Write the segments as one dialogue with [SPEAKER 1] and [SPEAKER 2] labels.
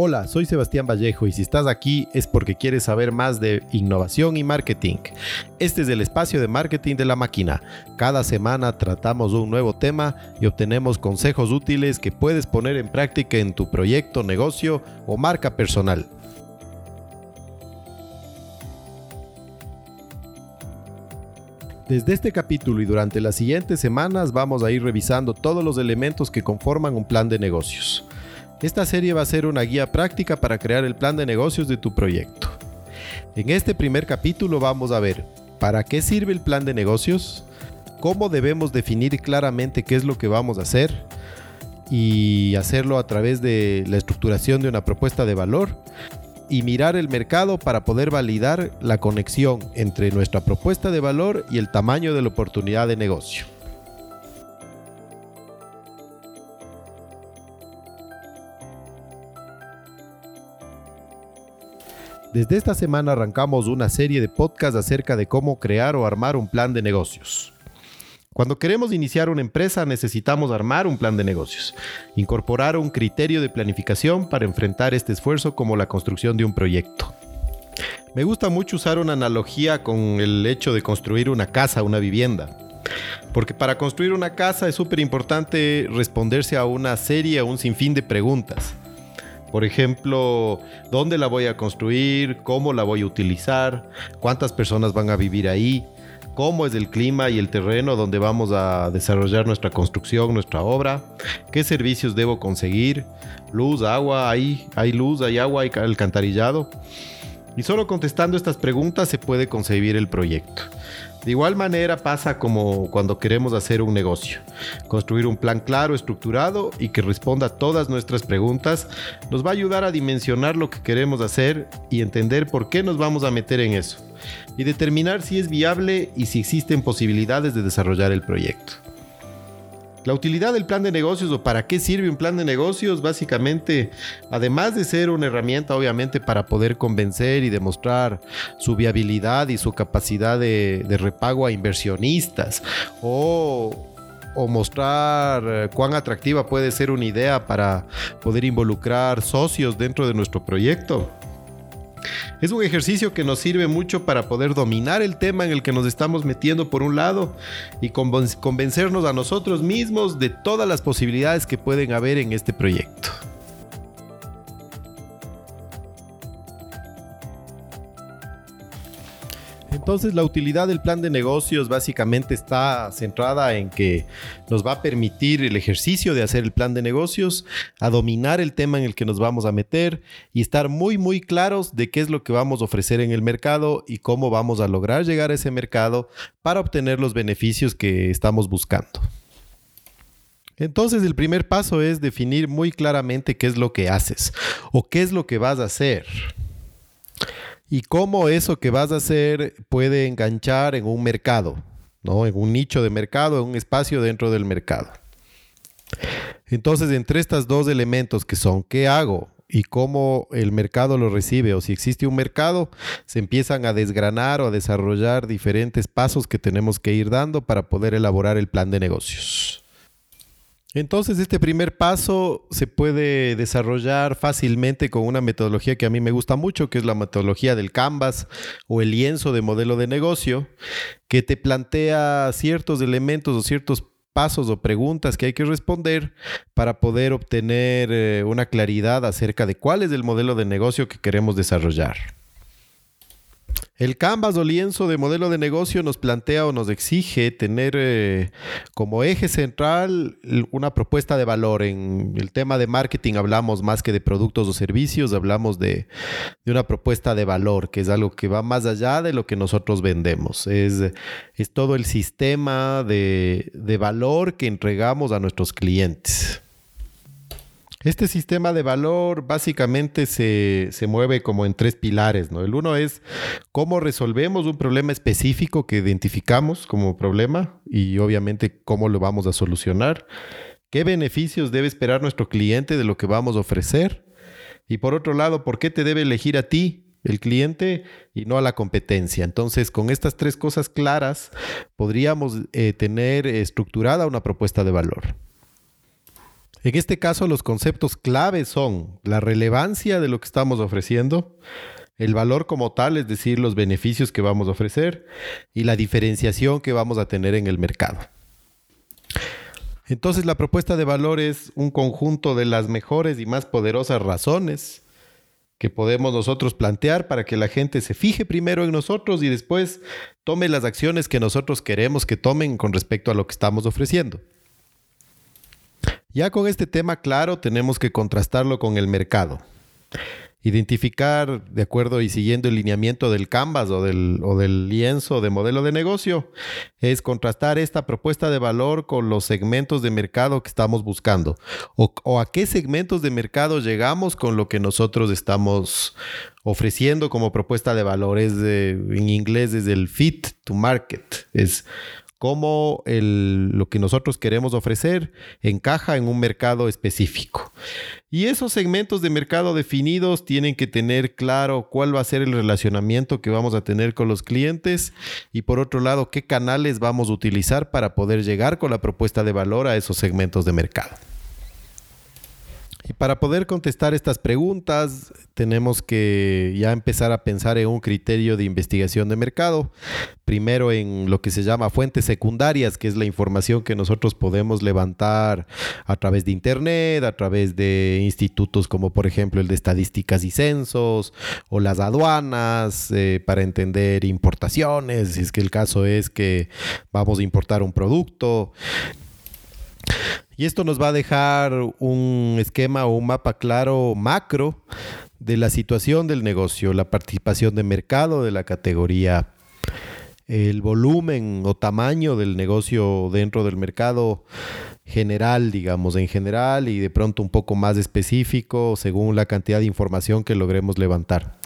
[SPEAKER 1] Hola, soy Sebastián Vallejo y si estás aquí es porque quieres saber más de innovación y marketing. Este es el espacio de marketing de la máquina. Cada semana tratamos un nuevo tema y obtenemos consejos útiles que puedes poner en práctica en tu proyecto, negocio o marca personal. Desde este capítulo y durante las siguientes semanas vamos a ir revisando todos los elementos que conforman un plan de negocios. Esta serie va a ser una guía práctica para crear el plan de negocios de tu proyecto. En este primer capítulo vamos a ver para qué sirve el plan de negocios, cómo debemos definir claramente qué es lo que vamos a hacer y hacerlo a través de la estructuración de una propuesta de valor y mirar el mercado para poder validar la conexión entre nuestra propuesta de valor y el tamaño de la oportunidad de negocio. Desde esta semana arrancamos una serie de podcasts acerca de cómo crear o armar un plan de negocios. Cuando queremos iniciar una empresa necesitamos armar un plan de negocios, incorporar un criterio de planificación para enfrentar este esfuerzo como la construcción de un proyecto. Me gusta mucho usar una analogía con el hecho de construir una casa, una vivienda. Porque para construir una casa es súper importante responderse a una serie, a un sinfín de preguntas. Por ejemplo, ¿dónde la voy a construir? ¿Cómo la voy a utilizar? ¿Cuántas personas van a vivir ahí? ¿Cómo es el clima y el terreno donde vamos a desarrollar nuestra construcción, nuestra obra? ¿Qué servicios debo conseguir? Luz, agua, hay, hay luz, hay agua, hay alcantarillado. Y solo contestando estas preguntas se puede concebir el proyecto. De igual manera pasa como cuando queremos hacer un negocio. Construir un plan claro, estructurado y que responda a todas nuestras preguntas nos va a ayudar a dimensionar lo que queremos hacer y entender por qué nos vamos a meter en eso. Y determinar si es viable y si existen posibilidades de desarrollar el proyecto. La utilidad del plan de negocios o para qué sirve un plan de negocios, básicamente, además de ser una herramienta obviamente para poder convencer y demostrar su viabilidad y su capacidad de, repago a inversionistas o mostrar eh, cuán atractiva puede ser una idea para poder involucrar socios dentro de nuestro proyecto. Es un ejercicio que nos sirve mucho para poder dominar el tema en el que nos estamos metiendo por un lado y convencernos a nosotros mismos de todas las posibilidades que pueden haber en este proyecto. Entonces la utilidad del plan de negocios básicamente está centrada en que nos va a permitir el ejercicio de hacer el plan de negocios, a dominar el tema en el que nos vamos a meter y estar muy muy claros de qué es lo que vamos a ofrecer en el mercado y cómo vamos a lograr llegar a ese mercado para obtener los beneficios que estamos buscando. Entonces el primer paso es definir muy claramente qué es lo que haces o qué es lo que vas a hacer y cómo eso que vas a hacer puede enganchar en un mercado, ¿no? En un nicho de mercado, en un espacio dentro del mercado. Entonces, entre estos dos elementos que son qué hago y cómo el mercado lo recibe o si existe un mercado, se empiezan a desgranar o a desarrollar diferentes pasos que tenemos que ir dando para poder elaborar el plan de negocios. Entonces, este primer paso se puede desarrollar fácilmente con una metodología que a mí me gusta mucho, que es la metodología del Canvas o el lienzo de modelo de negocio, que te plantea ciertos elementos o ciertos pasos o preguntas que hay que responder para poder obtener eh, una claridad acerca de cuál es el modelo de negocio que queremos desarrollar. El Canvas o lienzo de modelo de negocio nos plantea o nos exige tener eh, como eje central una propuesta de valor. En el tema de marketing hablamos más que de productos o servicios, hablamos de, una propuesta de valor, que es algo que va más allá de lo que nosotros vendemos. Es, es todo el sistema de, de valor que entregamos a nuestros clientes. Este sistema de valor básicamente se, mueve como en tres pilares, ¿no? El uno es cómo resolvemos un problema específico que identificamos como problema y obviamente cómo lo vamos a solucionar. ¿Qué beneficios debe esperar nuestro cliente de lo que vamos a ofrecer? Y por otro lado, ¿por qué te debe elegir a ti, el cliente, y no a la competencia? Entonces, con estas tres cosas claras, podríamos eh, tener estructurada una propuesta de valor. En este caso, los conceptos claves son la relevancia de lo que estamos ofreciendo, el valor como tal, es decir, los beneficios que vamos a ofrecer y la diferenciación que vamos a tener en el mercado. Entonces, la propuesta de valor es un conjunto de las mejores y más poderosas razones que podemos nosotros plantear para que la gente se fije primero en nosotros y después tome las acciones que nosotros queremos que tomen con respecto a lo que estamos ofreciendo. Ya con este tema claro tenemos que contrastarlo con el mercado. Identificar, de acuerdo y siguiendo el lineamiento del canvas o del, o del lienzo de modelo de negocio, es contrastar esta propuesta de valor con los segmentos de mercado que estamos buscando o, a qué segmentos de mercado llegamos con lo que nosotros estamos ofreciendo como propuesta de valor. Es en inglés es el fit to market. Es cómo lo que nosotros queremos ofrecer encaja en un mercado específico. Y esos segmentos de mercado definidos tienen que tener claro cuál va a ser el relacionamiento que vamos a tener con los clientes y por otro lado qué canales vamos a utilizar para poder llegar con la propuesta de valor a esos segmentos de mercado. Y para poder contestar estas preguntas, tenemos que ya empezar a pensar en un criterio de investigación de mercado. Primero en lo que se llama fuentes secundarias, que es la información que nosotros podemos levantar a través de Internet, a través de institutos como por ejemplo el de estadísticas y censos o las aduanas eh, para entender importaciones, si es que el caso es que vamos a importar un producto. Y esto nos va a dejar un esquema o un mapa claro macro de la situación del negocio, la participación de mercado de la categoría, el volumen o tamaño del negocio dentro del mercado general, digamos, en general y de pronto un poco más específico según la cantidad de información que logremos levantar.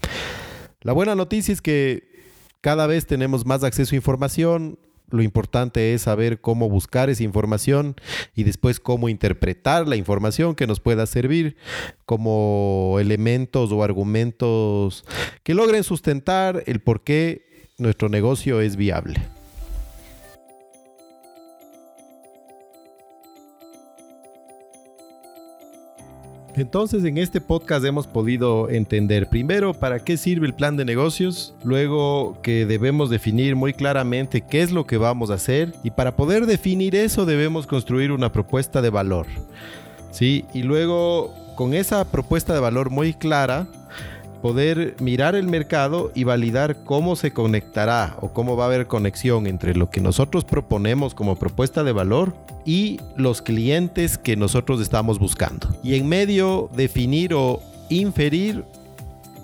[SPEAKER 1] La buena noticia es que cada vez tenemos más acceso a información, lo importante es saber cómo buscar esa información y después cómo interpretar la información que nos pueda servir como elementos o argumentos que logren sustentar el por qué nuestro negocio es viable. Entonces en este podcast hemos podido entender primero para qué sirve el plan de negocios, luego que debemos definir muy claramente qué es lo que vamos a hacer y para poder definir eso debemos construir una propuesta de valor. ¿sí? Y luego con esa propuesta de valor muy clara, poder mirar el mercado y validar cómo se conectará o cómo va a haber conexión entre lo que nosotros proponemos como propuesta de valor y los clientes que nosotros estamos buscando. Y en medio definir o inferir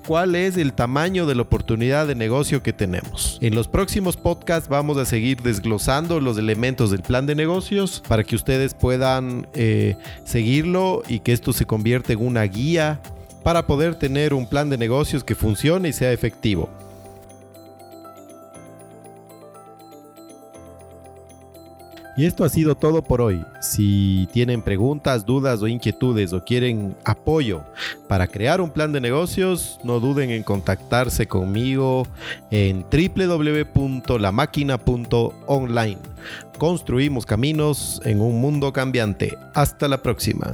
[SPEAKER 1] cuál es el tamaño de la oportunidad de negocio que tenemos. En los próximos podcasts vamos a seguir desglosando los elementos del plan de negocios para que ustedes puedan eh, seguirlo y que esto se convierta en una guía para poder tener un plan de negocios que funcione y sea efectivo. Y esto ha sido todo por hoy. Si tienen preguntas, dudas o inquietudes o quieren apoyo para crear un plan de negocios, no duden en contactarse conmigo en www.lamáquina.online. Construimos caminos en un mundo cambiante. Hasta la próxima.